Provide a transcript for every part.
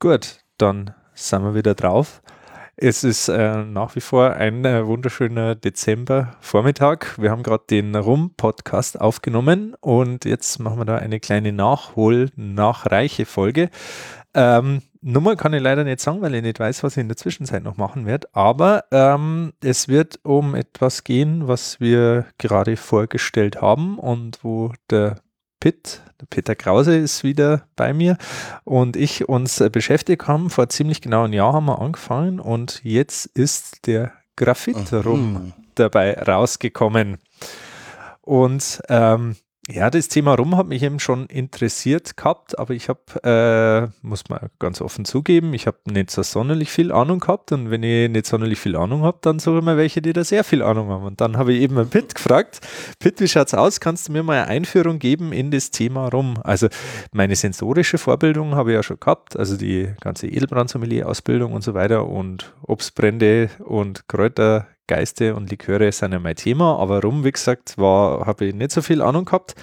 Gut, dann sind wir wieder drauf. Es ist äh, nach wie vor ein äh, wunderschöner Dezember-Vormittag. Wir haben gerade den Rum-Podcast aufgenommen und jetzt machen wir da eine kleine Nachhol-Nachreiche-Folge. Ähm, Nummer kann ich leider nicht sagen, weil ich nicht weiß, was ich in der Zwischenzeit noch machen werde. Aber ähm, es wird um etwas gehen, was wir gerade vorgestellt haben und wo der Pitt, Peter Krause ist wieder bei mir und ich uns äh, beschäftigt haben. Vor ziemlich genau einem Jahr haben wir angefangen und jetzt ist der Graphit-Rum mhm. dabei rausgekommen. Und ähm, ja, das Thema Rum hat mich eben schon interessiert gehabt, aber ich habe, äh, muss man ganz offen zugeben, ich habe nicht so sonderlich viel Ahnung gehabt und wenn ich nicht sonderlich viel Ahnung habe, dann suche ich mir welche, die da sehr viel Ahnung haben. Und dann habe ich eben einen Pitt gefragt, Pitt, wie schaut's aus? Kannst du mir mal eine Einführung geben in das Thema Rum? Also meine sensorische Vorbildung habe ich ja schon gehabt, also die ganze Edelbrandsommelier-Ausbildung und so weiter und Obstbrände und Kräuter Geiste und Liköre sind ja mein Thema, aber rum, wie gesagt, habe ich nicht so viel Ahnung gehabt.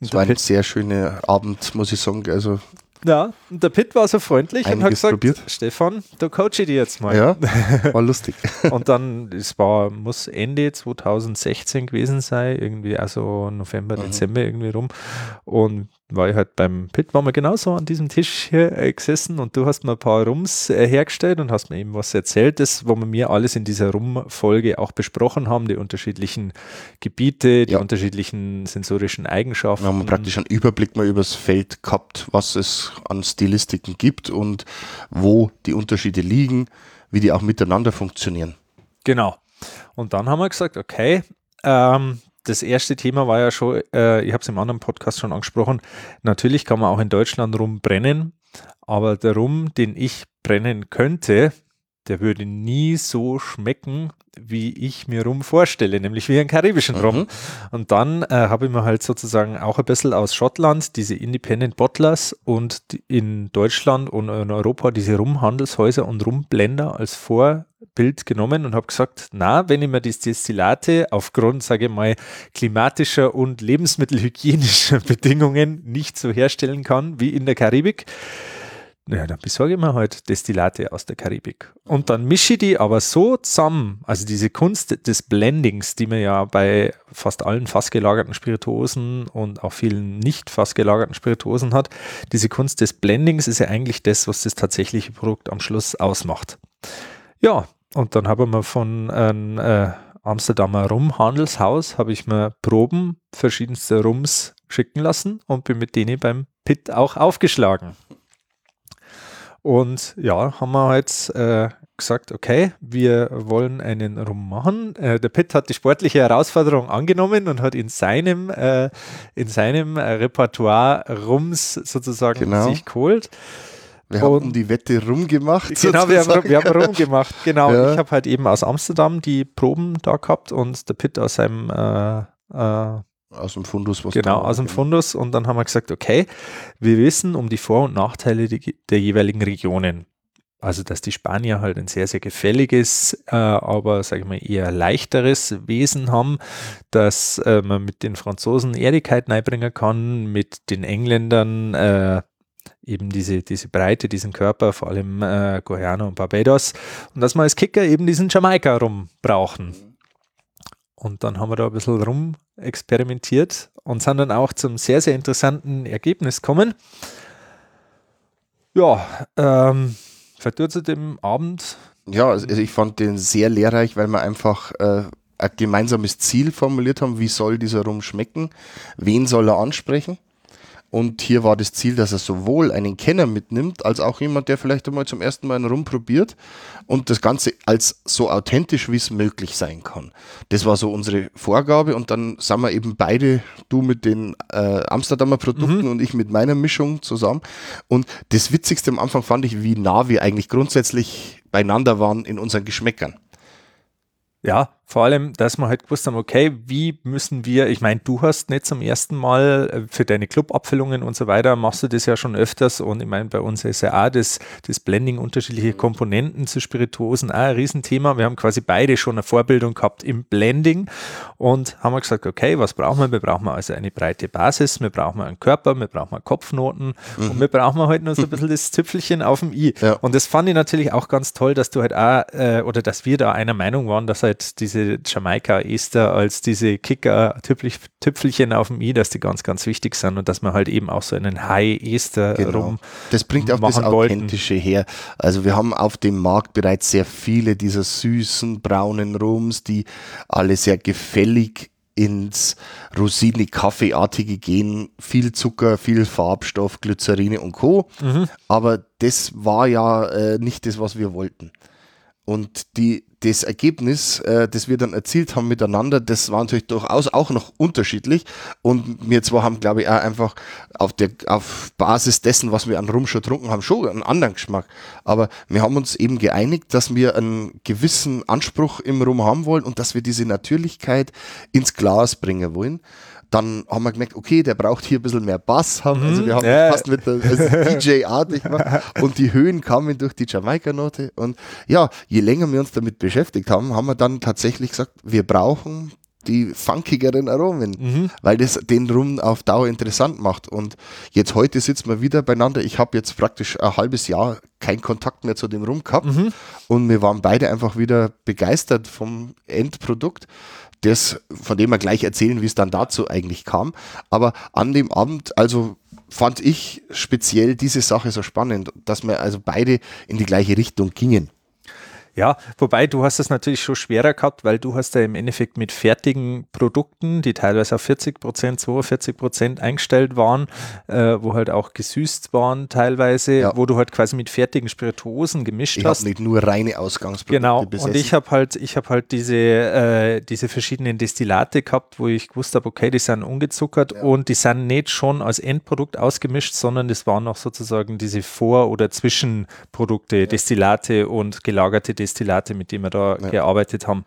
Es war ein sehr schöner Abend, muss ich sagen. Also ja, und der Pitt war so freundlich und hat gesagt, probiert. Stefan, da coach ich dich jetzt mal. Ja, war lustig. und dann, es war, muss Ende 2016 gewesen sein, irgendwie also November, mhm. Dezember irgendwie rum. Und war ich halt beim Pit, waren wir genauso an diesem Tisch hier äh, gesessen und du hast mir ein paar Rums äh, hergestellt und hast mir eben was erzählt, das, wo wir mir alles in dieser Rum-Folge auch besprochen haben, die unterschiedlichen Gebiete, die ja. unterschiedlichen sensorischen Eigenschaften. Wir haben praktisch einen Überblick mal übers Feld gehabt, was es an Stilistiken gibt und wo die Unterschiede liegen, wie die auch miteinander funktionieren. Genau. Und dann haben wir gesagt, okay, ähm, das erste Thema war ja schon, äh, ich habe es im anderen Podcast schon angesprochen, natürlich kann man auch in Deutschland rumbrennen, aber der Rum, den ich brennen könnte, der würde nie so schmecken, wie ich mir Rum vorstelle, nämlich wie einen karibischen Rum. Mhm. Und dann äh, habe ich mir halt sozusagen auch ein bisschen aus Schottland diese Independent Bottlers und in Deutschland und in Europa diese Rumhandelshäuser und Rumblender als Vorbild genommen und habe gesagt, na, wenn ich mir die Destillate aufgrund, sage ich mal, klimatischer und lebensmittelhygienischer Bedingungen nicht so herstellen kann wie in der Karibik, ja, dann besorge ich mir halt Destillate aus der Karibik. Und dann mische ich die aber so zusammen, also diese Kunst des Blendings, die man ja bei fast allen fassgelagerten Spirituosen und auch vielen nicht fassgelagerten Spirituosen hat, diese Kunst des Blendings ist ja eigentlich das, was das tatsächliche Produkt am Schluss ausmacht. Ja, und dann habe ich mir von einem äh, Amsterdamer Rumhandelshaus, habe ich mir Proben verschiedenster Rums schicken lassen und bin mit denen beim Pit auch aufgeschlagen. Und ja, haben wir halt äh, gesagt, okay, wir wollen einen Rum machen. Äh, der Pitt hat die sportliche Herausforderung angenommen und hat in seinem, äh, in seinem Repertoire Rums sozusagen genau. sich geholt. Wir haben die Wette rumgemacht. Genau, wir haben, wir haben rumgemacht. Genau. Ja. Ich habe halt eben aus Amsterdam die Proben da gehabt und der Pitt aus seinem äh, äh, aus dem Fundus, was Genau, aus dem Fundus. Und dann haben wir gesagt, okay, wir wissen um die Vor- und Nachteile der jeweiligen Regionen. Also, dass die Spanier halt ein sehr, sehr gefälliges, äh, aber, sage ich mal, eher leichteres Wesen haben, dass äh, man mit den Franzosen Ehrlichkeit beibringen kann, mit den Engländern äh, eben diese, diese Breite, diesen Körper, vor allem äh, Guyana und Barbados, und dass wir als Kicker eben diesen Jamaika rum brauchen. Und dann haben wir da ein bisschen rum experimentiert und sind dann auch zum sehr, sehr interessanten Ergebnis gekommen. Ja, ähm, zu dem Abend. Ja, also ich fand den sehr lehrreich, weil wir einfach äh, ein gemeinsames Ziel formuliert haben, wie soll dieser Rum schmecken, wen soll er ansprechen. Und hier war das Ziel, dass er sowohl einen Kenner mitnimmt, als auch jemand, der vielleicht einmal zum ersten Mal einen Rum probiert und das Ganze als so authentisch wie es möglich sein kann. Das war so unsere Vorgabe und dann sind wir eben beide, du mit den äh, Amsterdamer Produkten mhm. und ich mit meiner Mischung zusammen. Und das Witzigste am Anfang fand ich, wie nah wir eigentlich grundsätzlich beieinander waren in unseren Geschmäckern. Ja, vor allem, dass wir halt gewusst haben, okay, wie müssen wir, ich meine, du hast nicht zum ersten Mal äh, für deine Clubabfüllungen und so weiter, machst du das ja schon öfters und ich meine, bei uns ist ja auch das, das Blending unterschiedliche Komponenten zu Spirituosen auch ein Riesenthema. Wir haben quasi beide schon eine Vorbildung gehabt im Blending und haben wir gesagt, okay, was brauchen wir? Wir brauchen also eine breite Basis, wir brauchen einen Körper, wir brauchen Kopfnoten mhm. und wir brauchen halt nur so ein bisschen das Zipfelchen auf dem I. Ja. Und das fand ich natürlich auch ganz toll, dass du halt auch, äh, oder dass wir da einer Meinung waren, dass halt diese Jamaika-Ester als diese Kicker-Tüpfelchen auf dem I, dass die ganz, ganz wichtig sind und dass man halt eben auch so einen High-Ester genau. rum Das bringt auch das Authentische wollten. her. Also wir haben auf dem Markt bereits sehr viele dieser süßen, braunen Rums, die alle sehr gefällig ins Rosini-Kaffeeartige gehen. Viel Zucker, viel Farbstoff, Glycerine und Co. Mhm. Aber das war ja äh, nicht das, was wir wollten. Und die, das Ergebnis, äh, das wir dann erzielt haben miteinander, das war natürlich durchaus auch noch unterschiedlich. Und wir zwar haben, glaube ich, auch einfach auf, der, auf Basis dessen, was wir an Rum schon getrunken haben, schon einen anderen Geschmack. Aber wir haben uns eben geeinigt, dass wir einen gewissen Anspruch im Rum haben wollen und dass wir diese Natürlichkeit ins Glas bringen wollen dann haben wir gemerkt, okay, der braucht hier ein bisschen mehr Bass haben. Also wir haben ja. fast mit der also DJ-artig und die Höhen kamen durch die Jamaika-Note. Und ja, je länger wir uns damit beschäftigt haben, haben wir dann tatsächlich gesagt, wir brauchen die funkigeren Aromen, mhm. weil das den Rum auf Dauer interessant macht. Und jetzt heute sitzen wir wieder beieinander. Ich habe jetzt praktisch ein halbes Jahr keinen Kontakt mehr zu dem Rum gehabt mhm. und wir waren beide einfach wieder begeistert vom Endprodukt das, von dem wir gleich erzählen, wie es dann dazu eigentlich kam. Aber an dem Abend, also fand ich speziell diese Sache so spannend, dass wir also beide in die gleiche Richtung gingen. Ja, wobei du hast es natürlich schon schwerer gehabt, weil du hast ja im Endeffekt mit fertigen Produkten, die teilweise auf 40 Prozent, 42 Prozent eingestellt waren, äh, wo halt auch gesüßt waren teilweise, ja. wo du halt quasi mit fertigen Spirituosen gemischt ich hast. Ich nicht nur reine Ausgangsprodukte Genau, besessen. und ich habe halt, ich habe halt diese, äh, diese verschiedenen Destillate gehabt, wo ich gewusst habe, okay, die sind ungezuckert ja. und die sind nicht schon als Endprodukt ausgemischt, sondern das waren noch sozusagen diese Vor- oder Zwischenprodukte, ja. Destillate und gelagerte Destillate, mit denen wir da ja. gearbeitet haben.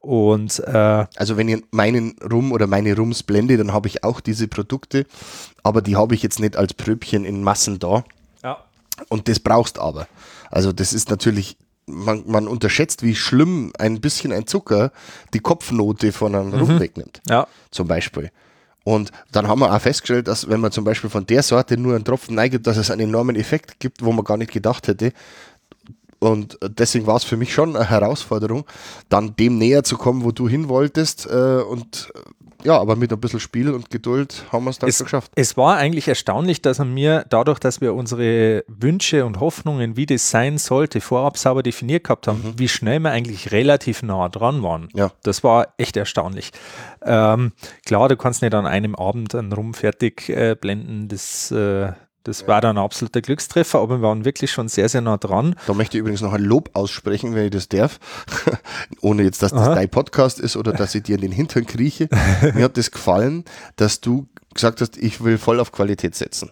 Und äh, also wenn ich meinen Rum oder meine Rums blende, dann habe ich auch diese Produkte, aber die habe ich jetzt nicht als Pröbchen in Massen da. Ja. Und das brauchst aber. Also das ist natürlich, man, man unterschätzt, wie schlimm ein bisschen ein Zucker die Kopfnote von einem mhm. Rum wegnimmt. Ja. Zum Beispiel. Und dann haben wir auch festgestellt, dass wenn man zum Beispiel von der Sorte nur einen Tropfen neigt, dass es einen enormen Effekt gibt, wo man gar nicht gedacht hätte. Und deswegen war es für mich schon eine Herausforderung, dann dem näher zu kommen, wo du hin wolltest. Äh, und ja, aber mit ein bisschen Spiel und Geduld haben wir es dann es, geschafft. Es war eigentlich erstaunlich, dass er mir dadurch, dass wir unsere Wünsche und Hoffnungen, wie das sein sollte, vorab sauber definiert gehabt haben, mhm. wie schnell wir eigentlich relativ nah dran waren. Ja. Das war echt erstaunlich. Ähm, klar, du kannst nicht an einem Abend einen Rum fertig äh, blenden, das äh, das war dann ein absoluter Glückstreffer, aber wir waren wirklich schon sehr, sehr nah dran. Da möchte ich übrigens noch ein Lob aussprechen, wenn ich das darf. Ohne jetzt, dass das Aha. dein Podcast ist oder dass ich dir in den Hintern krieche. Mir hat das gefallen, dass du gesagt hast, ich will voll auf Qualität setzen.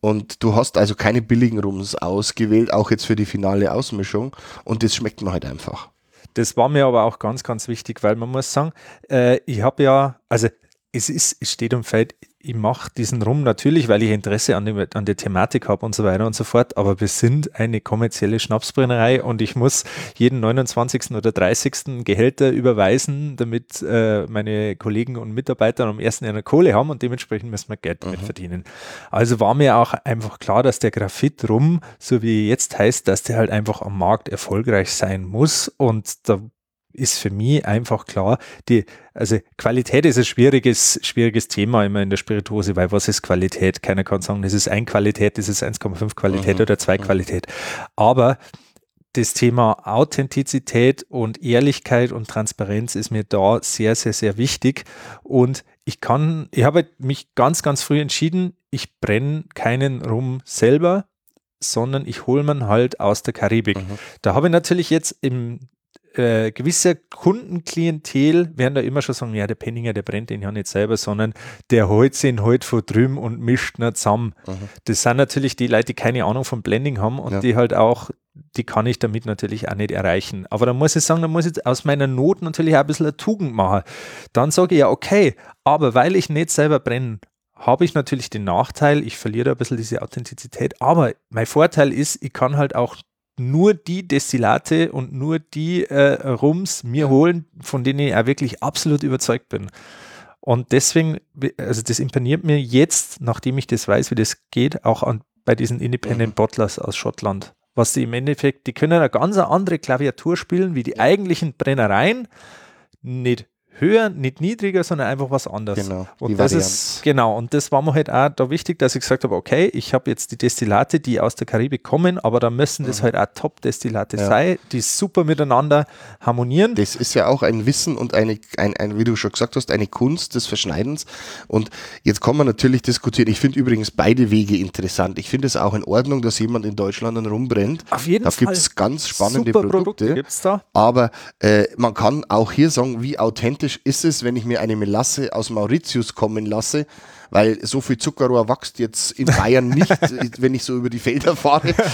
Und du hast also keine billigen Rums ausgewählt, auch jetzt für die finale Ausmischung. Und das schmeckt mir halt einfach. Das war mir aber auch ganz, ganz wichtig, weil man muss sagen, äh, ich habe ja, also es ist, es steht und fällt, ich mache diesen Rum natürlich, weil ich Interesse an, dem, an der Thematik habe und so weiter und so fort, aber wir sind eine kommerzielle Schnapsbrennerei und ich muss jeden 29. oder 30. Gehälter überweisen, damit äh, meine Kollegen und Mitarbeiter am ersten eine Kohle haben und dementsprechend müssen wir Geld damit mhm. verdienen. Also war mir auch einfach klar, dass der Graphit-Rum, so wie jetzt heißt, dass der halt einfach am Markt erfolgreich sein muss und da ist für mich einfach klar, die, also Qualität ist ein schwieriges, schwieriges Thema immer in der Spirituose, weil was ist Qualität? Keiner kann sagen, das ist ein Qualität, das ist 1,5 Qualität mhm. oder zwei mhm. Qualität. Aber das Thema Authentizität und Ehrlichkeit und Transparenz ist mir da sehr, sehr, sehr wichtig. Und ich kann, ich habe mich ganz, ganz früh entschieden, ich brenne keinen Rum selber, sondern ich hole man halt aus der Karibik. Mhm. Da habe ich natürlich jetzt im äh, gewisse Kundenklientel werden da immer schon sagen, ja, der Penninger, der brennt den ja nicht selber, sondern der holt sich halt von drüben und mischt ihn zusammen. Mhm. Das sind natürlich die Leute, die keine Ahnung vom Blending haben und ja. die halt auch die kann ich damit natürlich auch nicht erreichen. Aber da muss ich sagen, da muss ich aus meiner Not natürlich auch ein bisschen eine Tugend machen. Dann sage ich ja, okay, aber weil ich nicht selber brenne, habe ich natürlich den Nachteil, ich verliere ein bisschen diese Authentizität. Aber mein Vorteil ist, ich kann halt auch nur die Destillate und nur die äh, Rums mir holen, von denen ich auch wirklich absolut überzeugt bin. Und deswegen, also das imponiert mir jetzt, nachdem ich das weiß, wie das geht, auch an, bei diesen Independent mhm. Bottlers aus Schottland. Was die im Endeffekt, die können eine ganz andere Klaviatur spielen wie die eigentlichen Brennereien. Nicht höher, nicht niedriger, sondern einfach was anderes. Genau. Und das ist genau. Und das war mir halt auch da wichtig, dass ich gesagt habe, okay, ich habe jetzt die Destillate, die aus der Karibik kommen, aber da müssen mhm. das halt auch Top-Destillate ja. sein, die super miteinander harmonieren. Das ist ja auch ein Wissen und eine, ein, ein, wie du schon gesagt hast, eine Kunst des Verschneidens. Und jetzt kann man natürlich diskutieren. Ich finde übrigens beide Wege interessant. Ich finde es auch in Ordnung, dass jemand in Deutschland dann rumbrennt. Auf jeden da Fall. Da gibt es ganz spannende super Produkte. Produkte aber äh, man kann auch hier sagen, wie authentisch praktisch ist es, wenn ich mir eine Melasse aus Mauritius kommen lasse, weil so viel Zuckerrohr wächst jetzt in Bayern nicht, wenn ich so über die Felder fahre.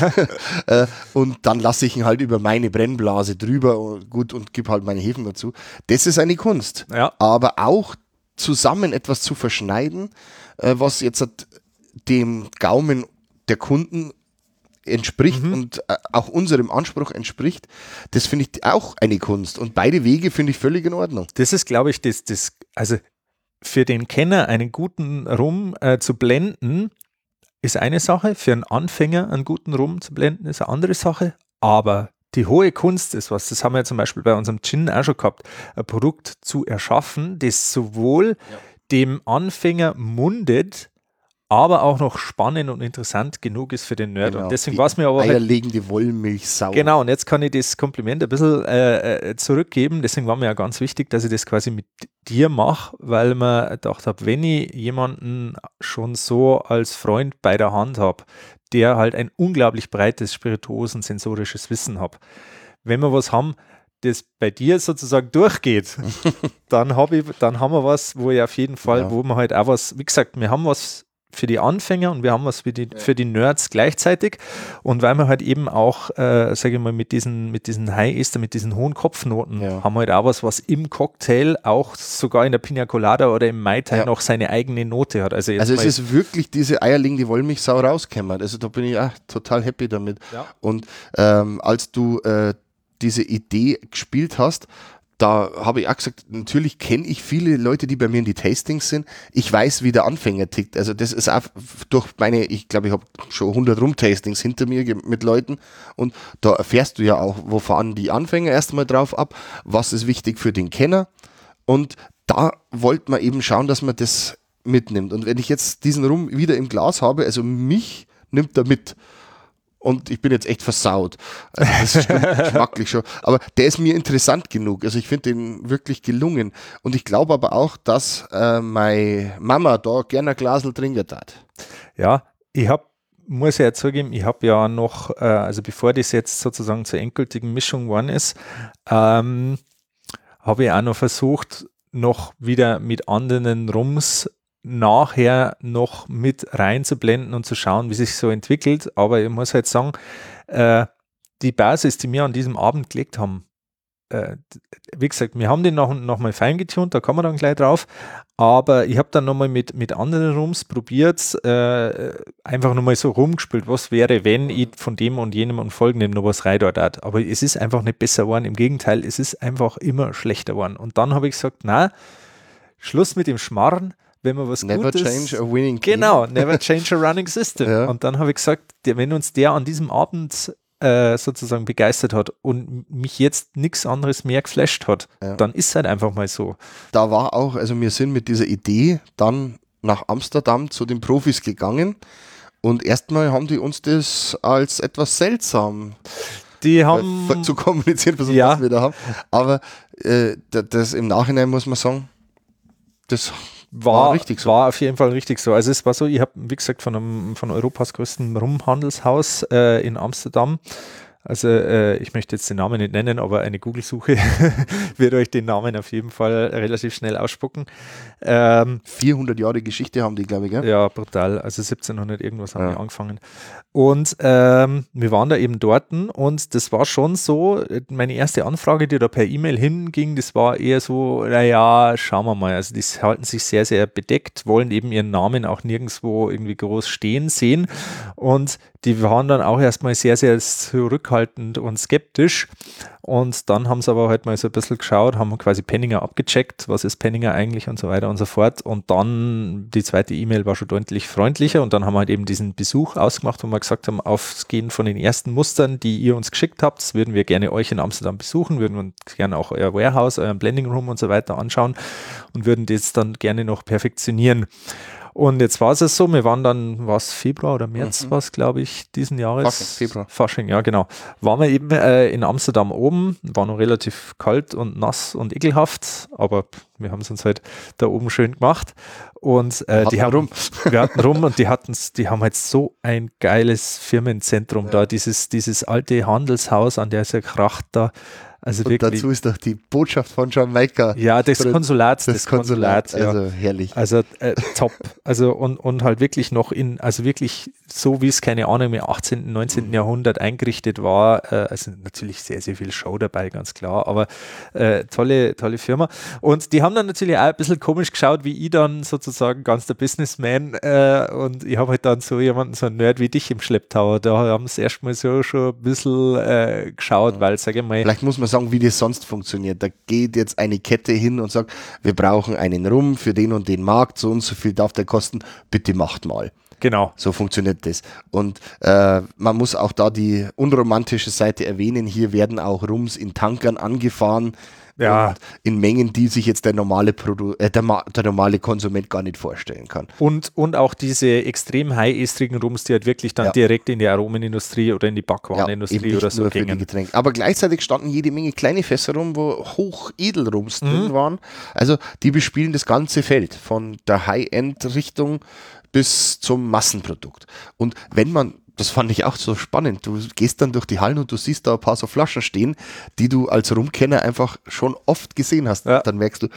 Äh, und dann lasse ich ihn halt über meine Brennblase drüber und gut und gebe halt meine Hefen dazu. Das ist eine Kunst. Ja. Aber auch zusammen etwas zu verschneiden, äh, was jetzt dem Gaumen der Kunden entspricht mhm. und äh, auch unserem Anspruch entspricht, das finde ich auch eine Kunst. Und beide Wege finde ich völlig in Ordnung. Das ist, glaube ich, das, das, also für den Kenner einen guten Rum äh, zu blenden, ist eine Sache. Für einen Anfänger einen guten Rum zu blenden, ist eine andere Sache. Aber die hohe Kunst ist was, das haben wir zum Beispiel bei unserem Gin auch schon gehabt, ein Produkt zu erschaffen, das sowohl ja. dem Anfänger mundet, aber auch noch spannend und interessant genug ist für den Nerd. Genau, und deswegen war es mir aber. Halt eierlegende Wollmilchsau. Genau, und jetzt kann ich das Kompliment ein bisschen äh, äh, zurückgeben. Deswegen war mir ja ganz wichtig, dass ich das quasi mit dir mache, weil man gedacht habe, wenn ich jemanden schon so als Freund bei der Hand habe, der halt ein unglaublich breites spirituosen-sensorisches Wissen hat, wenn wir was haben, das bei dir sozusagen durchgeht, dann, hab ich, dann haben wir was, wo ich auf jeden Fall, ja. wo wir halt auch was, wie gesagt, wir haben was für die Anfänger und wir haben was für die, ja. für die Nerds gleichzeitig. Und weil wir halt eben auch, äh, sage ich mal, mit diesen, mit diesen High Ester, mit diesen hohen Kopfnoten, ja. haben wir halt auch was, was im Cocktail auch sogar in der Pina Colada oder im Mai Tai ja. noch seine eigene Note hat. Also, also es ist wirklich diese eierlegende Wollmilchsau rauskämmert. Also da bin ich auch total happy damit. Und ähm, als du äh, diese Idee gespielt hast, da habe ich auch gesagt, natürlich kenne ich viele Leute, die bei mir in die Tastings sind. Ich weiß, wie der Anfänger tickt. Also das ist auch durch meine, ich glaube, ich habe schon 100 Rum-Tastings hinter mir mit Leuten und da erfährst du ja auch, wo fahren die Anfänger erstmal drauf ab, was ist wichtig für den Kenner und da wollte man eben schauen, dass man das mitnimmt. Und wenn ich jetzt diesen Rum wieder im Glas habe, also mich nimmt er mit und ich bin jetzt echt versaut. Also das stimmt geschmacklich schon. Aber der ist mir interessant genug. Also ich finde den wirklich gelungen. Und ich glaube aber auch, dass äh, meine Mama da gerne ein Glasel trinken hat. Ja, ich habe muss ja zugeben, ich habe ja noch, äh, also bevor das jetzt sozusagen zur endgültigen Mischung geworden ist, ähm, habe ich auch noch versucht, noch wieder mit anderen Rums nachher noch mit reinzublenden und zu schauen, wie sich so entwickelt. Aber ich muss halt sagen, äh, die Basis, die wir an diesem Abend gelegt haben, äh, wie gesagt, wir haben den noch, noch mal fein getunt, da kommen wir dann gleich drauf. Aber ich habe dann nochmal mit, mit anderen Rums probiert, äh, einfach nochmal so rumgespielt, was wäre, wenn ich von dem und jenem und folgendem noch was rein dort hat. Aber es ist einfach nicht besser geworden. Im Gegenteil, es ist einfach immer schlechter geworden. Und dann habe ich gesagt, na, Schluss mit dem Schmarren, wenn man was never Gutes... Never change a winning team. Genau, never change a running system. ja. Und dann habe ich gesagt, wenn uns der an diesem Abend äh, sozusagen begeistert hat und mich jetzt nichts anderes mehr geflasht hat, ja. dann ist es halt einfach mal so. Da war auch, also wir sind mit dieser Idee dann nach Amsterdam zu den Profis gegangen und erstmal haben die uns das als etwas seltsam die haben äh, zu kommunizieren versucht, ja. was wir da haben. Aber äh, das im Nachhinein muss man sagen, das war, war, richtig so. War auf jeden Fall richtig so. Also es war so, ich habe, wie gesagt, von, einem, von Europas größten Rumhandelshaus äh, in Amsterdam Also äh, ich möchte jetzt den Namen nicht nennen, aber eine Google-Suche wird euch den Namen auf jeden Fall relativ schnell ausspucken. Ähm, 400 Jahre Geschichte haben die, glaube ich, gell? Ja, brutal. Also 1700 irgendwas haben ja. die angefangen. Und ähm, wir waren da eben dort und das war schon so, meine erste Anfrage, die da per E-Mail hinging, das war eher so, naja, schauen wir mal. Also die halten sich sehr, sehr bedeckt, wollen eben ihren Namen auch nirgendwo irgendwie groß stehen sehen und die waren dann auch erstmal sehr, sehr zurückhaltend und skeptisch. Und dann haben sie aber halt mal so ein bisschen geschaut, haben quasi Penninger abgecheckt, was ist Penninger eigentlich und so weiter und so fort. Und dann die zweite E-Mail war schon deutlich freundlicher und dann haben wir halt eben diesen Besuch ausgemacht, wo wir gesagt haben, aufgehend von den ersten Mustern, die ihr uns geschickt habt, würden wir gerne euch in Amsterdam besuchen, würden uns gerne auch euer Warehouse, euren Blending Room und so weiter anschauen und würden das dann gerne noch perfektionieren. Und jetzt war es so, wir waren dann, was Februar oder März mhm. war es, glaube ich, diesen Jahres. Fasching, Februar. Fasching, ja, genau. Waren wir eben äh, in Amsterdam oben, war noch relativ kalt und nass und ekelhaft, aber wir haben es uns halt da oben schön gemacht. Und äh, die haben rum. wir hatten rum und die hatten die haben halt so ein geiles Firmenzentrum ja. da, dieses, dieses alte Handelshaus, an der ist ja Kracht da. Also und wirklich, dazu ist doch die Botschaft von Jamaika. Ja, des Konsulats. Das, das Konsulat, Konsulat, also herrlich. Also äh, top. Also und, und halt wirklich noch in, also wirklich so wie es, keine Ahnung, im 18., 19. Mhm. Jahrhundert eingerichtet war. Äh, also natürlich sehr, sehr viel Show dabei, ganz klar, aber äh, tolle, tolle Firma. Und die haben dann natürlich auch ein bisschen komisch geschaut, wie ich dann sozusagen ganz der Businessman äh, und ich habe halt dann so jemanden, so ein Nerd wie dich im Schlepptau. Da haben sie erstmal so schon ein bisschen äh, geschaut, mhm. weil, sage ich mal. Vielleicht muss man sagen, wie das sonst funktioniert. Da geht jetzt eine Kette hin und sagt, wir brauchen einen Rum für den und den Markt, so und so viel darf der kosten, bitte macht mal. Genau. So funktioniert das. Und äh, man muss auch da die unromantische Seite erwähnen. Hier werden auch Rums in Tankern angefahren ja. in Mengen, die sich jetzt der normale, Produ äh, der, der, normale Konsument gar nicht vorstellen kann. Und, und auch diese extrem high-estrigen Rums, die halt wirklich dann ja. direkt in die Aromenindustrie oder in die Backwarenindustrie ja, oder so gingen. Aber gleichzeitig standen jede Menge kleine Fässer rum, wo Hochedelrums mhm. drin waren. Also die bespielen das ganze Feld von der High-End-Richtung bis zum Massenprodukt. Und wenn man das fand ich auch so spannend. Du gehst dann durch die Hallen und du siehst da ein paar so Flaschen stehen, die du als Rumkenner einfach schon oft gesehen hast. Ja. Dann merkst du,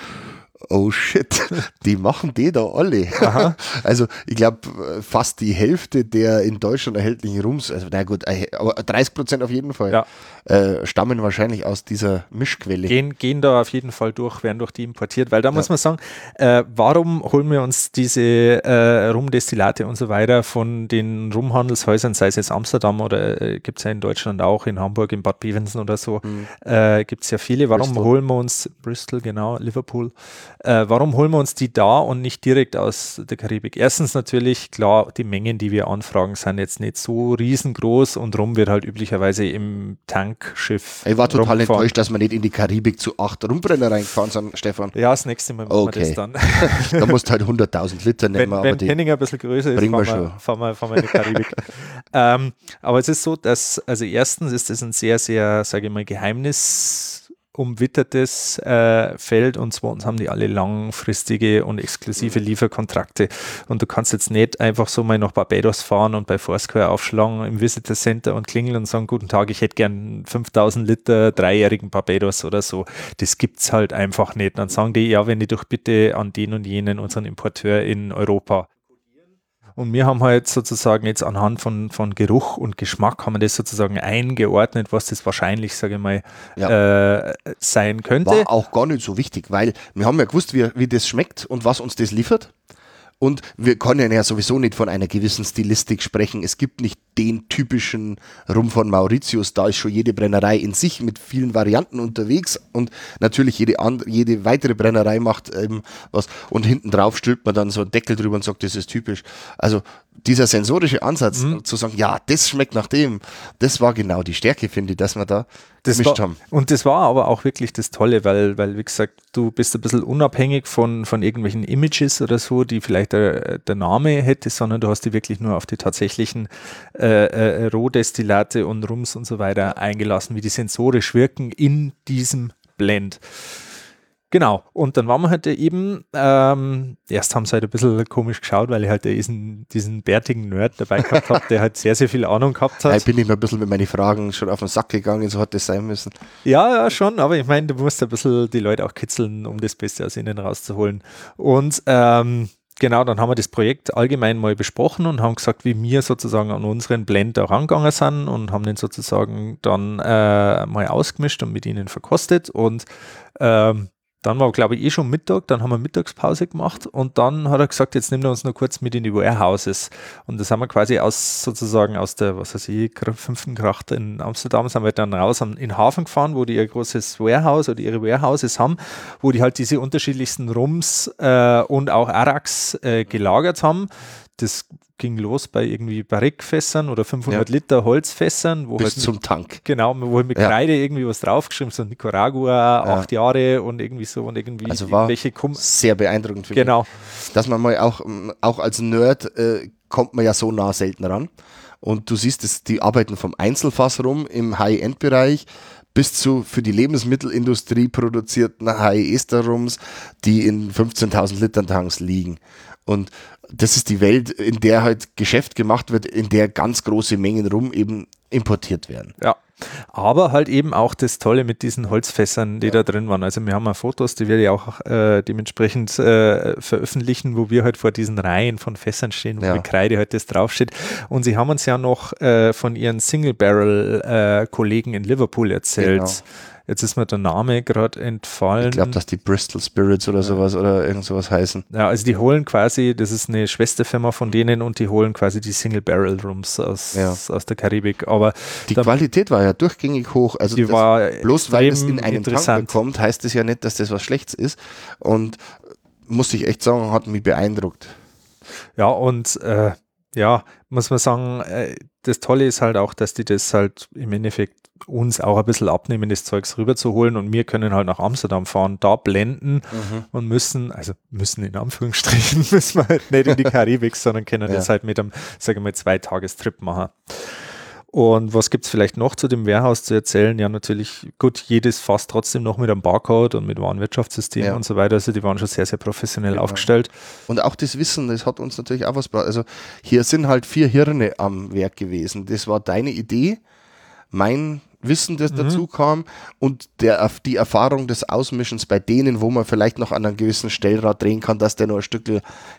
oh shit, die machen die da alle. Aha. Also ich glaube, fast die Hälfte der in Deutschland erhältlichen Rums, also na gut, äh, aber 30 Prozent auf jeden Fall, ja. äh, stammen wahrscheinlich aus dieser Mischquelle. Gehen, gehen da auf jeden Fall durch, werden durch die importiert, weil da ja. muss man sagen, äh, warum holen wir uns diese äh, Rumdestillate und so weiter von den Rumhandelshäusern, sei es jetzt Amsterdam oder äh, gibt es ja in Deutschland auch, in Hamburg, in Bad Bevensen oder so, mhm. Äh, gibt es ja viele. Warum Bristol. holen wir uns Bristol, genau, Liverpool, äh, warum holen wir uns die da und nicht direkt aus der Karibik? Erstens natürlich, klar, die Mengen, die wir anfragen, sind jetzt nicht so riesengroß und rum wird halt üblicherweise im Tankschiff. Ich war total rumfahren. enttäuscht, dass wir nicht in die Karibik zu acht Rumbrennereien gefahren sind, Stefan. Ja, das nächste Mal machen okay. wir das dann. da musst du halt 100.000 Liter nehmen. Wenn, wenn Henning ein bisschen größer ist, fahren wir, fahren, wir, fahren wir in die Karibik. ähm, aber es ist so, dass, also erstens ist es ein sehr, sehr, sage ich mal, Geheimnis umwittertes äh, Feld und zwar uns haben die alle langfristige und exklusive mhm. Lieferkontrakte und du kannst jetzt nicht einfach so mal nach Barbados fahren und bei Foursquare aufschlagen im Visitor Center und klingeln und sagen, guten Tag, ich hätte gern 5000 Liter dreijährigen Barbados oder so. Das gibt's halt einfach nicht. Dann sagen die, ja, wenn die doch bitte an den und jenen, unseren Importeur in Europa und wir haben halt sozusagen jetzt anhand von, von Geruch und Geschmack haben wir das sozusagen eingeordnet, was das wahrscheinlich, sage ich mal, ja. äh, sein könnte. War auch gar nicht so wichtig, weil wir haben ja gewusst, wie, wie das schmeckt und was uns das liefert. Und wir können ja sowieso nicht von einer gewissen Stilistik sprechen. Es gibt nicht den typischen Rum von Mauritius. Da ist schon jede Brennerei in sich mit vielen Varianten unterwegs und natürlich jede, andere, jede weitere Brennerei macht eben was. Und hinten drauf stülpt man dann so einen Deckel drüber und sagt, das ist typisch. Also dieser sensorische Ansatz mhm. zu sagen, ja, das schmeckt nach dem, das war genau die Stärke, finde ich, dass wir da das gemischt war, haben. Und das war aber auch wirklich das Tolle, weil, weil, wie gesagt, du bist ein bisschen unabhängig von, von irgendwelchen Images oder so, die vielleicht der, der Name hätte, sondern du hast die wirklich nur auf die tatsächlichen äh, äh, Rohdestillate und Rums und so weiter eingelassen, wie die sensorisch wirken in diesem Blend. Genau, und dann waren wir halt eben, ähm, erst haben sie halt ein bisschen komisch geschaut, weil ich halt diesen, diesen bärtigen Nerd dabei gehabt habe, der halt sehr, sehr viel Ahnung gehabt hat. Ich bin ich mir ein bisschen mit meinen Fragen schon auf den Sack gegangen, so hat das sein müssen. Ja, ja, schon, aber ich meine, du musst ein bisschen die Leute auch kitzeln, um das Beste aus ihnen rauszuholen. Und ähm, genau, dann haben wir das Projekt allgemein mal besprochen und haben gesagt, wie wir sozusagen an unseren Blend da rangegangen sind und haben den sozusagen dann äh, mal ausgemischt und mit ihnen verkostet und ähm, dann war, glaube ich, eh schon Mittag, dann haben wir Mittagspause gemacht und dann hat er gesagt, jetzt nehmen wir uns noch kurz mit in die Warehouses. Und das haben wir quasi aus sozusagen aus der, was weiß ich, fünften Kracht in Amsterdam, sind wir dann raus in den Hafen gefahren, wo die ihr großes Warehouse oder ihre Warehouses haben, wo die halt diese unterschiedlichsten Rums äh, und auch Arax äh, gelagert haben. Das ging los bei irgendwie Barrikfässern oder 500 ja. Liter Holzfässern. Wo Bis halt zum mit, Tank. Genau, wo halt mit ja. Kreide irgendwie was draufgeschrieben, so Nicaragua, ja. acht Jahre und irgendwie so und irgendwie also war welche sehr beeindruckend für genau. mich. Dass man mal auch, auch als Nerd äh, kommt man ja so nah selten ran. Und du siehst, dass die arbeiten vom Einzelfass rum im High-End-Bereich bis zu für die Lebensmittelindustrie produzierten High-Ester-Rums, die in 15.000 Litern Tanks liegen. Und das ist die Welt, in der halt Geschäft gemacht wird, in der ganz große Mengen rum eben importiert werden. Ja. Aber halt eben auch das Tolle mit diesen Holzfässern, die ja. da drin waren. Also wir haben auch Fotos, die werde ich auch äh, dementsprechend äh, veröffentlichen, wo wir halt vor diesen Reihen von Fässern stehen, wo ja. mit Kreide halt das draufsteht. Und sie haben uns ja noch äh, von ihren Single-Barrel-Kollegen äh, in Liverpool erzählt. Genau Jetzt ist mir der Name gerade entfallen. Ich glaube, dass die Bristol Spirits oder ja. sowas oder irgend sowas heißen. Ja, also die holen quasi, das ist eine Schwesterfirma von denen und die holen quasi die Single Barrel Rooms aus, ja. aus der Karibik. Aber die Qualität war ja durchgängig hoch. Also die war bloß weil es in einen Tank kommt, heißt das ja nicht, dass das was Schlechtes ist. Und muss ich echt sagen, hat mich beeindruckt. Ja, und äh, ja, muss man sagen, äh, das Tolle ist halt auch, dass die das halt im Endeffekt uns auch ein bisschen abnehmen, das Zeugs rüberzuholen und wir können halt nach Amsterdam fahren, da blenden mhm. und müssen, also müssen in Anführungsstrichen, müssen wir halt nicht in die Karibik, sondern können ja. das halt mit einem, sagen wir mal, zwei Tagestrip machen. Und was gibt es vielleicht noch zu dem Warehouse zu erzählen? Ja, natürlich, gut, jedes fast trotzdem noch mit einem Barcode und mit Warenwirtschaftssystem ja. und so weiter. Also die waren schon sehr, sehr professionell genau. aufgestellt. Und auch das Wissen, das hat uns natürlich auch was gebracht. Also hier sind halt vier Hirne am Werk gewesen. Das war deine Idee. Mein Wissen, das mhm. dazu kam und der, die Erfahrung des Ausmischens bei denen, wo man vielleicht noch an einem gewissen Stellrad drehen kann, dass der noch ein Stück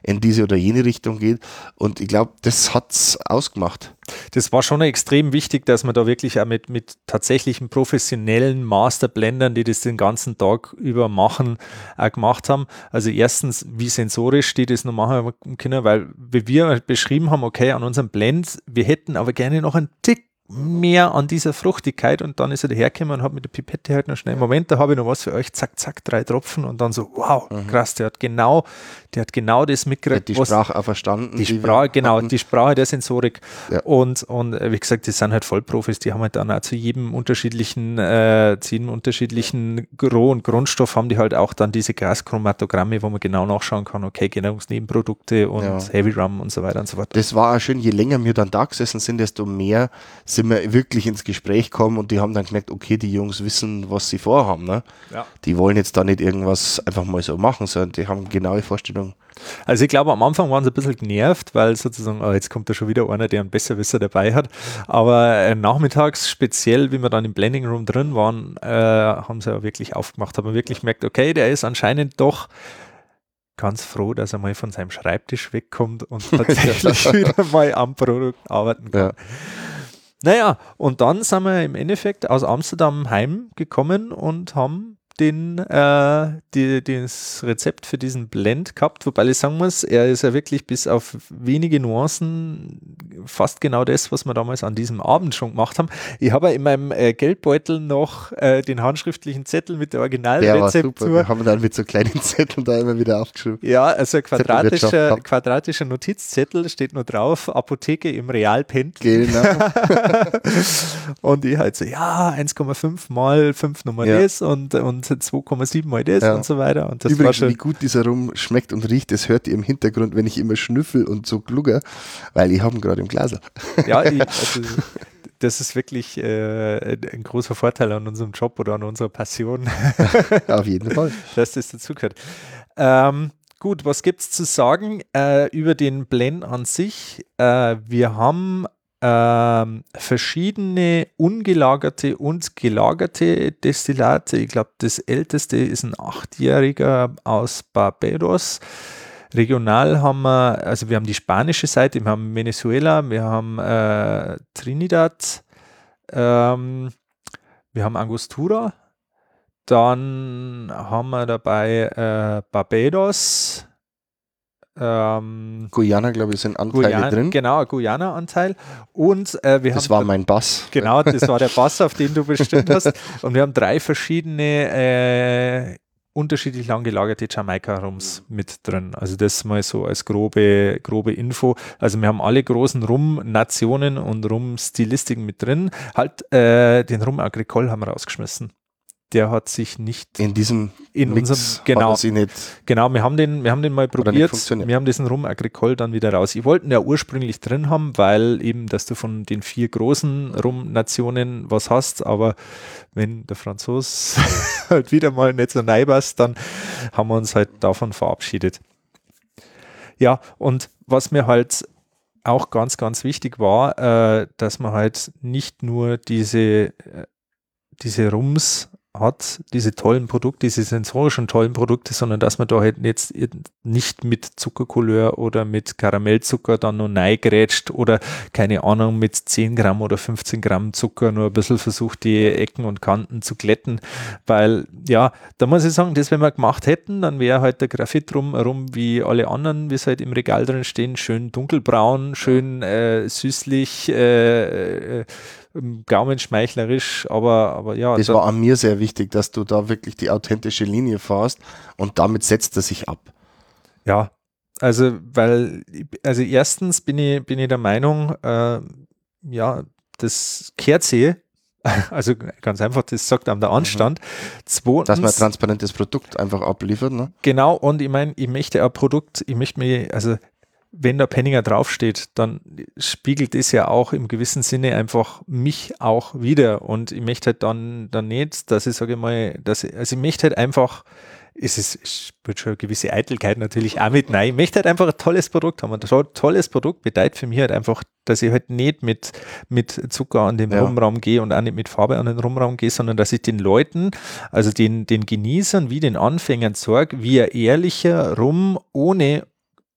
in diese oder jene Richtung geht. Und ich glaube, das hat es ausgemacht. Das war schon extrem wichtig, dass man da wirklich auch mit, mit tatsächlichen professionellen Masterblendern, die das den ganzen Tag über machen, auch gemacht haben. Also erstens, wie sensorisch die das noch machen können, weil wie wir beschrieben haben, okay, an unserem Blend, wir hätten aber gerne noch einen Tick mehr an dieser Fruchtigkeit und dann ist er dahergekommen und hat mit der Pipette halt noch schnell, Moment, da habe ich noch was für euch, zack, zack, drei Tropfen und dann so, wow, mhm. krass, der hat genau, der hat genau das mitgekriegt. Die Sprache auch verstanden. Die, die Sprache, genau, hatten. die Sprache der Sensorik ja. und, und äh, wie gesagt, die sind halt Vollprofis, die haben halt dann auch zu jedem unterschiedlichen, äh, zu jedem unterschiedlichen Roh- und Grundstoff haben die halt auch dann diese Gaschromatogramme, wo man genau nachschauen kann, okay, Gärungsnebenprodukte und ja. Heavy Rum und so weiter und so fort. Das war auch schön, je länger wir dann da gesessen sind, desto mehr sind wir wirklich ins Gespräch kommen und die haben dann gemerkt, okay, die Jungs wissen, was sie vorhaben. Ne? Ja. Die wollen jetzt da nicht irgendwas einfach mal so machen, sondern die haben genaue Vorstellungen. Also ich glaube, am Anfang waren sie ein bisschen genervt, weil sozusagen, oh, jetzt kommt da schon wieder einer, der einen Besserwisser dabei hat. Aber äh, nachmittags, speziell, wie wir dann im Blending Room drin waren, äh, haben sie ja wirklich aufgemacht, haben wirklich gemerkt, okay, der ist anscheinend doch ganz froh, dass er mal von seinem Schreibtisch wegkommt und tatsächlich wieder mal am Produkt arbeiten kann. Ja. Naja, und dann sind wir im Endeffekt aus Amsterdam heimgekommen und haben den, äh, die, das Rezept für diesen Blend gehabt, wobei ich sagen muss, er ist ja wirklich bis auf wenige Nuancen fast genau das, was wir damals an diesem Abend schon gemacht haben. Ich habe in meinem äh, Geldbeutel noch äh, den handschriftlichen Zettel mit der Originalrezeptur. Wir haben dann mit so kleinen Zetteln da immer wieder aufgeschrieben. Ja, also ein quadratischer, quadratischer Notizzettel steht nur drauf, Apotheke im Realpendel. Genau. und ich halt so, ja, 1,5 mal 5 Nummer ja. das und, und 2,7 mal das ja. und so weiter. Und das Übrigens, wie gut dieser Rum schmeckt und riecht, das hört ihr im Hintergrund, wenn ich immer schnüffel und so glugger, weil ich habe ihn gerade im Glas. Ja, ich, also, das ist wirklich äh, ein großer Vorteil an unserem Job oder an unserer Passion. Auf jeden Fall. dass das dazugehört. Ähm, gut, was gibt es zu sagen äh, über den Blend an sich? Äh, wir haben ähm, verschiedene ungelagerte und gelagerte Destillate. Ich glaube, das älteste ist ein achtjähriger aus Barbados. Regional haben wir, also wir haben die spanische Seite, wir haben Venezuela, wir haben äh, Trinidad, ähm, wir haben Angostura, dann haben wir dabei äh, Barbados, ähm, Guyana, glaube ich, sind Anteile Guyana, drin. Genau, Guyana-Anteil. Und äh, wir das haben. war mein Bass. Genau, das war der Bass, auf den du bestimmt hast. Und wir haben drei verschiedene äh, unterschiedlich lang gelagerte Jamaika-Rums mit drin. Also das mal so als grobe, grobe Info. Also wir haben alle großen Rum-Nationen und Rum-Stilistiken mit drin. Halt äh, den Rum Agricole haben wir rausgeschmissen der hat sich nicht in diesem in Mix unserem genau. genau wir haben den wir haben den mal probiert. wir haben diesen Rum Agricole dann wieder raus. Ich wollte ihn ja ursprünglich drin haben weil eben dass du von den vier großen Rum Nationen was hast. Aber wenn der Franzos halt wieder mal nicht so neibast dann haben wir uns halt davon verabschiedet. Ja und was mir halt auch ganz ganz wichtig war äh, dass man halt nicht nur diese äh, diese Rums hat, diese tollen Produkte, diese sensorischen tollen Produkte, sondern dass man da halt jetzt nicht mit Zuckercouleur oder mit Karamellzucker dann noch neigrätscht oder keine Ahnung mit 10 Gramm oder 15 Gramm Zucker nur ein bisschen versucht, die Ecken und Kanten zu glätten, weil ja, da muss ich sagen, das wenn wir gemacht hätten, dann wäre halt der Graphit rum, rum wie alle anderen, wie es halt im Regal drin stehen, schön dunkelbraun, schön äh, süßlich, äh, äh gaumenschmeichlerisch, aber, aber ja. Das war an mir sehr wichtig, dass du da wirklich die authentische Linie fährst und damit setzt er sich ab. Ja, also, weil, also erstens bin ich, bin ich der Meinung, äh, ja, das Kerze, also ganz einfach, das sagt einem der mhm. Anstand. Mhm. Zweitens, Dass man ein transparentes Produkt einfach abliefert, ne? Genau, und ich meine, ich möchte ein Produkt, ich möchte mir, also wenn da Penninger draufsteht, dann spiegelt es ja auch im gewissen Sinne einfach mich auch wieder. Und ich möchte halt dann, dann nicht, dass ich sage mal, dass ich, also ich möchte halt einfach, es ist, es wird schon eine gewisse Eitelkeit natürlich auch mit, nein, ich möchte halt einfach ein tolles Produkt haben. Und ein tolles Produkt bedeutet für mich halt einfach, dass ich halt nicht mit, mit Zucker an den ja. Rumraum gehe und auch nicht mit Farbe an den Rumraum gehe, sondern dass ich den Leuten, also den, den Genießern wie den Anfängern sorge, wie ein ehrlicher Rum ohne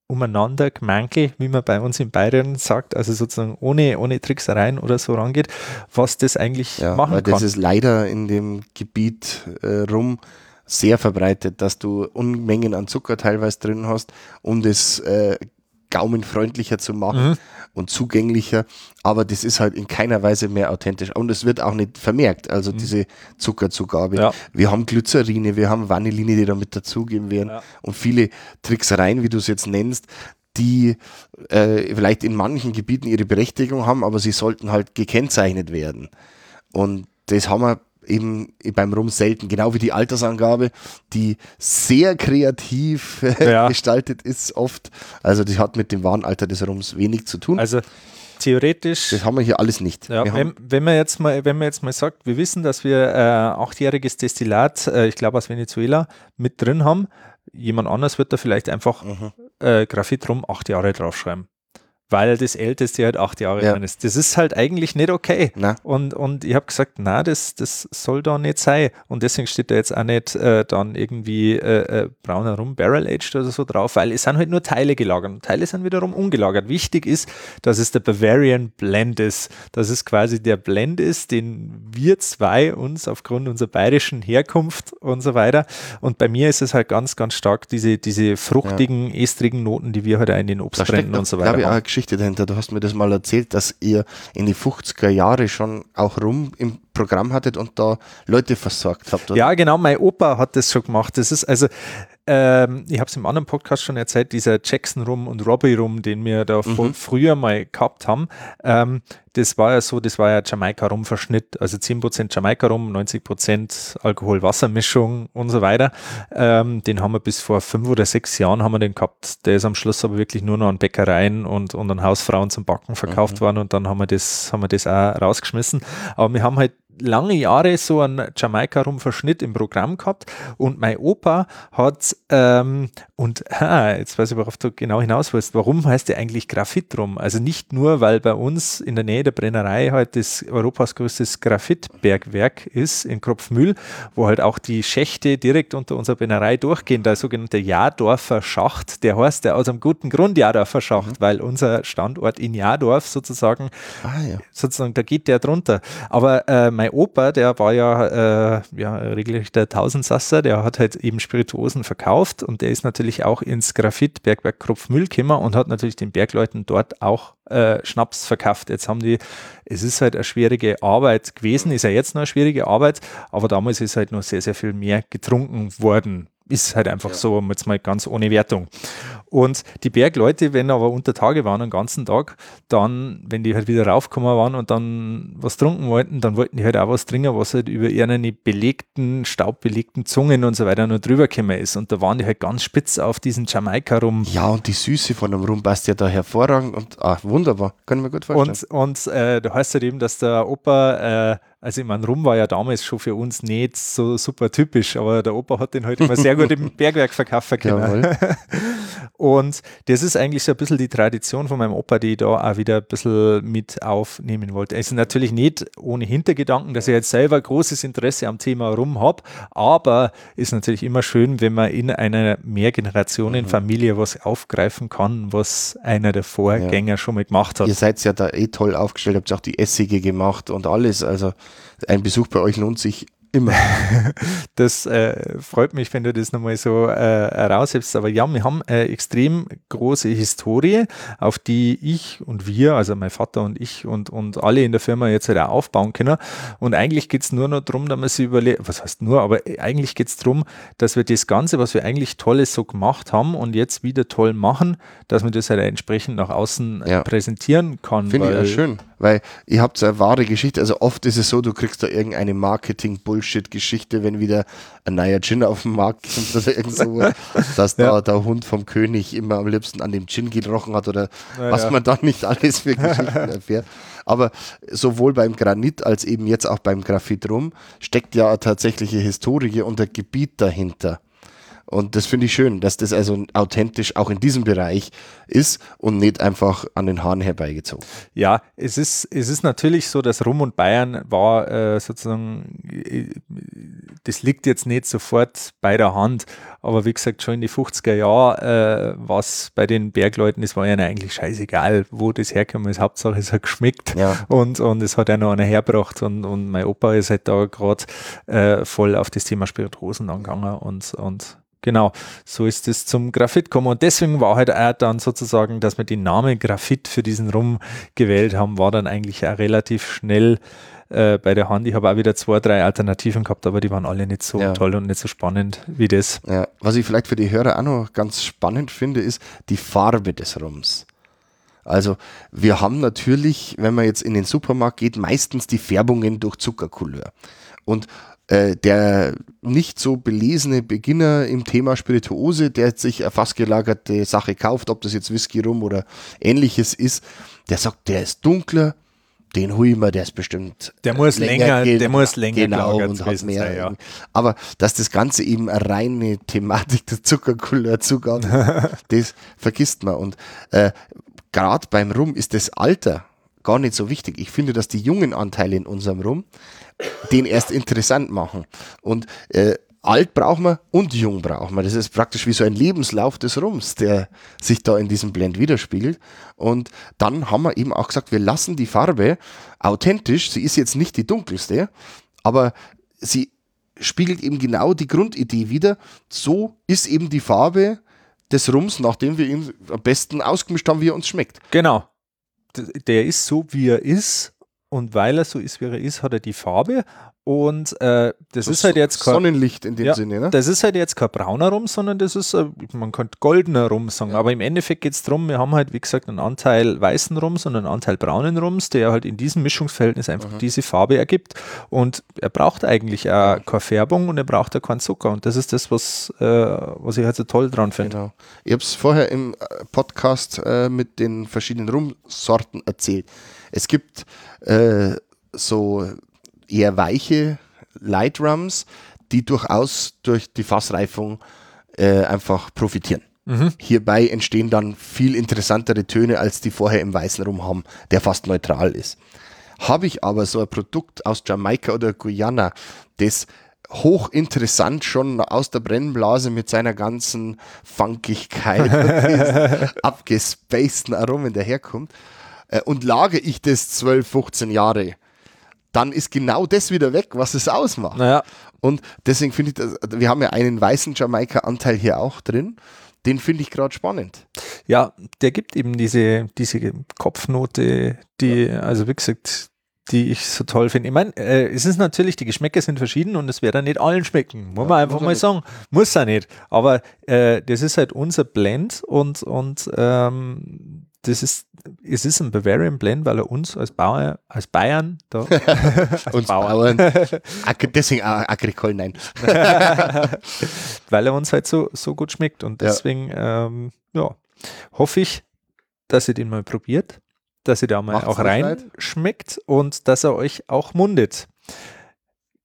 umeinander Gemankel, wie man bei uns in Bayern sagt, also sozusagen ohne, ohne Tricksereien oder so rangeht, was das eigentlich ja, machen weil kann. Das ist leider in dem Gebiet äh, rum sehr verbreitet, dass du Unmengen an Zucker teilweise drin hast, um das äh, gaumenfreundlicher zu machen mhm. und zugänglicher, aber das ist halt in keiner Weise mehr authentisch und es wird auch nicht vermerkt, also mhm. diese Zuckerzugabe. Ja. Wir haben Glycerine, wir haben Vanilline, die damit dazugeben werden ja. und viele Tricksereien, wie du es jetzt nennst, die äh, vielleicht in manchen Gebieten ihre Berechtigung haben, aber sie sollten halt gekennzeichnet werden. Und das haben wir eben beim Rum selten, genau wie die Altersangabe, die sehr kreativ ja. gestaltet ist oft. Also die hat mit dem Warenalter des Rums wenig zu tun. Also theoretisch. Das haben wir hier alles nicht. Ja, wenn, wenn, man jetzt mal, wenn man jetzt mal sagt, wir wissen, dass wir äh, achtjähriges Destillat, äh, ich glaube aus Venezuela, mit drin haben. Jemand anders wird da vielleicht einfach mhm. äh, Graphit rum acht Jahre draufschreiben weil das älteste halt acht Jahre ja. ist. Das ist halt eigentlich nicht okay. Na. Und, und ich habe gesagt, na, das, das soll da nicht sein. Und deswegen steht da jetzt auch nicht äh, dann irgendwie äh, äh, brauner Rum Barrel Aged oder so drauf, weil es sind halt nur Teile gelagert. Und Teile sind wiederum ungelagert. Wichtig ist, dass es der Bavarian Blend ist. Dass es quasi der Blend ist, den wir zwei uns aufgrund unserer bayerischen Herkunft und so weiter. Und bei mir ist es halt ganz, ganz stark diese, diese fruchtigen, ja. estrigen Noten, die wir halt in den Obstbränden und so weiter haben. Geschichte dahinter. Du hast mir das mal erzählt, dass ihr in die 50er Jahre schon auch rum im Programm hattet und da Leute versorgt habt. Oder? Ja, genau. Mein Opa hat das schon gemacht. Das ist also, ähm, ich habe es im anderen Podcast schon erzählt, dieser Jackson Rum und Robbie Rum, den wir da mhm. früher mal gehabt haben, ähm, das war ja so, das war ja Jamaika-Rum-Verschnitt, also 10% Jamaika-Rum, 90% Alkohol-Wasser-Mischung und so weiter. Ähm, den haben wir bis vor fünf oder sechs Jahren haben wir den gehabt. Der ist am Schluss aber wirklich nur noch an Bäckereien und, und an Hausfrauen zum Backen verkauft mhm. worden und dann haben wir das, haben wir das auch rausgeschmissen. Aber wir haben halt lange Jahre so einen Jamaika-Rum-Verschnitt im Programm gehabt und mein Opa hat, ähm, und ha, jetzt weiß ich, worauf du genau hinaus willst, warum heißt der eigentlich Graphit-Rum? Also nicht nur, weil bei uns in der Nähe der Brennerei halt das Europas größtes Graphitbergwerk ist in Kropfmühl, wo halt auch die Schächte direkt unter unserer Brennerei durchgehen, der sogenannte Jadorfer Schacht, der heißt ja aus einem guten Grund Jadorfer Schacht, mhm. weil unser Standort in Jadorf sozusagen, ah, ja. sozusagen, da geht der drunter. Aber äh, mein mein Opa, der war ja, äh, ja regelrechter Tausendsasser, der hat halt eben Spirituosen verkauft und der ist natürlich auch ins Graphit-Bergwerk Kropfmühl gekommen und hat natürlich den Bergleuten dort auch äh, Schnaps verkauft. Jetzt haben die, es ist halt eine schwierige Arbeit gewesen, ist ja jetzt noch eine schwierige Arbeit, aber damals ist halt noch sehr, sehr viel mehr getrunken worden ist halt einfach ja. so, jetzt mal ganz ohne Wertung. Und die Bergleute, wenn aber unter Tage waren, den ganzen Tag, dann, wenn die halt wieder raufgekommen waren und dann was trunken wollten, dann wollten die halt auch was trinken, was halt über ihre belegten, staubbelegten Zungen und so weiter nur drüber gekommen ist. Und da waren die halt ganz spitz auf diesen Jamaika rum. Ja, und die Süße von dem Rum passt ja da hervorragend und ah, wunderbar, kann ich mir gut vorstellen. Und, und äh, da heißt halt eben, dass der Opa äh, also ich meine, Rum war ja damals schon für uns nicht so super typisch, aber der Opa hat den halt immer sehr gut im Bergwerk verkaufen können. und das ist eigentlich so ein bisschen die Tradition von meinem Opa, die ich da auch wieder ein bisschen mit aufnehmen wollte. Also natürlich nicht ohne Hintergedanken, dass ich jetzt selber großes Interesse am Thema Rum habe, aber ist natürlich immer schön, wenn man in einer Mehrgenerationenfamilie mhm. was aufgreifen kann, was einer der Vorgänger ja. schon mal gemacht hat. Ihr seid ja da eh toll aufgestellt, habt auch die Essige gemacht und alles, also ein Besuch bei euch lohnt sich Immer. Das äh, freut mich, wenn du das nochmal so äh, heraushebst. Aber ja, wir haben eine extrem große Historie, auf die ich und wir, also mein Vater und ich und, und alle in der Firma jetzt halt auch aufbauen können. Und eigentlich geht es nur noch darum, dass man sich überlegt, was heißt nur, aber eigentlich geht es darum, dass wir das Ganze, was wir eigentlich Tolles so gemacht haben und jetzt wieder toll machen, dass man das halt entsprechend nach außen ja. präsentieren kann. Finde ich ja schön weil ihr habt so eine wahre Geschichte. Also oft ist es so, du kriegst da irgendeine Marketing-Bullshit-Geschichte, wenn wieder ein neuer Gin auf dem Markt kommt oder irgend so, dass da ja. der Hund vom König immer am liebsten an dem Gin gerochen hat oder ja, was ja. man da nicht alles für Geschichten erfährt. Aber sowohl beim Granit als eben jetzt auch beim Graphit rum steckt ja eine tatsächliche Historie und ein Gebiet dahinter. Und das finde ich schön, dass das also authentisch auch in diesem Bereich ist und nicht einfach an den Haaren herbeigezogen. Ja, es ist, es ist natürlich so, dass Rum und Bayern war äh, sozusagen, äh, das liegt jetzt nicht sofort bei der Hand, aber wie gesagt, schon in die 50er Jahre, äh, was bei den Bergleuten, das war ja eigentlich scheißegal, wo das herkommt ist. Hauptsache es hat geschmeckt ja. und, und es hat ja noch einer hergebracht und, und mein Opa ist halt da gerade äh, voll auf das Thema Spirituosen angegangen und, und Genau, so ist es zum Graphit gekommen. Und deswegen war halt auch dann sozusagen, dass wir den Namen Graphit für diesen Rum gewählt haben, war dann eigentlich auch relativ schnell äh, bei der Hand. Ich habe auch wieder zwei, drei Alternativen gehabt, aber die waren alle nicht so ja. toll und nicht so spannend wie das. Ja. Was ich vielleicht für die Hörer auch noch ganz spannend finde, ist die Farbe des Rums. Also wir haben natürlich, wenn man jetzt in den Supermarkt geht, meistens die Färbungen durch Zuckercouleur. Und äh, der nicht so belesene Beginner im Thema Spirituose, der sich eine fast gelagerte Sache kauft, ob das jetzt Whisky rum oder ähnliches ist, der sagt, der ist dunkler, den hui wir, der ist bestimmt. Der muss länger, länger der muss länger genau, und hat mehr. Sein, ja. Aber dass das Ganze eben eine reine Thematik der Zuckercouleur zugaut, das vergisst man. Und äh, gerade beim Rum ist das Alter gar nicht so wichtig. Ich finde, dass die jungen Anteile in unserem Rum den erst interessant machen. Und äh, alt braucht man und jung braucht man. Das ist praktisch wie so ein Lebenslauf des Rums, der sich da in diesem Blend widerspiegelt. Und dann haben wir eben auch gesagt, wir lassen die Farbe authentisch. Sie ist jetzt nicht die dunkelste, aber sie spiegelt eben genau die Grundidee wider. So ist eben die Farbe des Rums, nachdem wir ihn am besten ausgemischt haben, wie er uns schmeckt. Genau. Der ist so, wie er ist und weil er so ist, wie er ist, hat er die Farbe. Und äh, das so ist halt jetzt kein Sonnenlicht in dem ja, Sinne, ne? Das ist halt jetzt kein brauner Rum, sondern das ist, äh, man könnte goldener Rum sagen. Ja. Aber im Endeffekt geht es darum, wir haben halt, wie gesagt, einen Anteil weißen Rums und einen Anteil braunen Rums, der halt in diesem Mischungsverhältnis einfach mhm. diese Farbe ergibt. Und er braucht eigentlich auch keine Färbung und er braucht auch keinen Zucker. Und das ist das, was, äh, was ich halt so toll dran finde. Genau. Ich habe es vorher im äh, Podcast äh, mit den verschiedenen Rumsorten erzählt. Es gibt äh, so eher weiche Light Rums, die durchaus durch die Fassreifung äh, einfach profitieren. Mhm. Hierbei entstehen dann viel interessantere Töne, als die vorher im weißen Rum haben, der fast neutral ist. Habe ich aber so ein Produkt aus Jamaika oder Guyana, das hochinteressant schon aus der Brennblase mit seiner ganzen Funkigkeit, abgespaceden Aromen daherkommt, äh, und lage ich das 12, 15 Jahre, dann ist genau das wieder weg, was es ausmacht. Naja. Und deswegen finde ich, das, wir haben ja einen weißen Jamaika-Anteil hier auch drin. Den finde ich gerade spannend. Ja, der gibt eben diese, diese Kopfnote, die, ja. also wie gesagt, die ich so toll finde. Ich meine, äh, es ist natürlich, die Geschmäcker sind verschieden und es wird dann nicht allen schmecken. Muss ja, man einfach mal nicht. sagen. Muss ja nicht. Aber äh, das ist halt unser Blend und, und ähm, das ist, es ist ein Bavarian Blend, weil er uns als Bauer, als Bayern, da, als uns Bauern, deswegen Agricole, nein. weil er uns halt so, so gut schmeckt und deswegen, ja, ähm, ja hoffe ich, dass ihr den mal probiert, dass ihr da mal Macht's auch reinschmeckt und dass er euch auch mundet.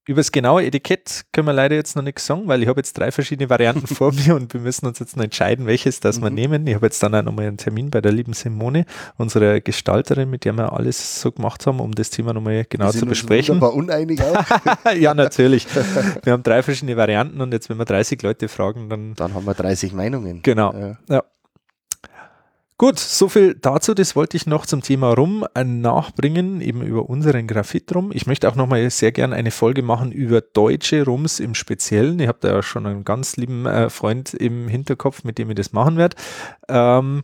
Über das genaue Etikett können wir leider jetzt noch nichts sagen, weil ich habe jetzt drei verschiedene Varianten vor mir und wir müssen uns jetzt noch entscheiden, welches das mhm. wir nehmen. Ich habe jetzt dann auch nochmal einen Termin bei der lieben Simone, unserer Gestalterin, mit der wir alles so gemacht haben, um das Thema nochmal genau zu besprechen. Wir uneinig auch. ja, natürlich. Wir haben drei verschiedene Varianten und jetzt, wenn wir 30 Leute fragen, dann. Dann haben wir 30 Meinungen. Genau. Ja. ja. Gut, soviel dazu. Das wollte ich noch zum Thema Rum äh, nachbringen, eben über unseren Graphit Rum. Ich möchte auch nochmal sehr gerne eine Folge machen über deutsche Rums im Speziellen. Ich habe da ja schon einen ganz lieben äh, Freund im Hinterkopf, mit dem ich das machen werde. Ähm,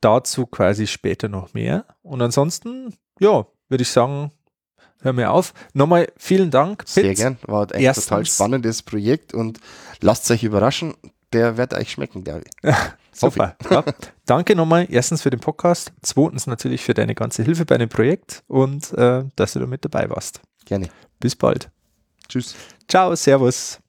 dazu quasi später noch mehr. Und ansonsten, ja, würde ich sagen, hör mir auf. Nochmal vielen Dank. Pitt. Sehr gern. War ein Erstens, total spannendes Projekt und lasst euch überraschen. Der wird euch schmecken, glaube ich. Super. Ja. Danke nochmal, erstens für den Podcast, zweitens natürlich für deine ganze Hilfe bei dem Projekt und äh, dass du da mit dabei warst. Gerne. Bis bald. Tschüss. Ciao, Servus.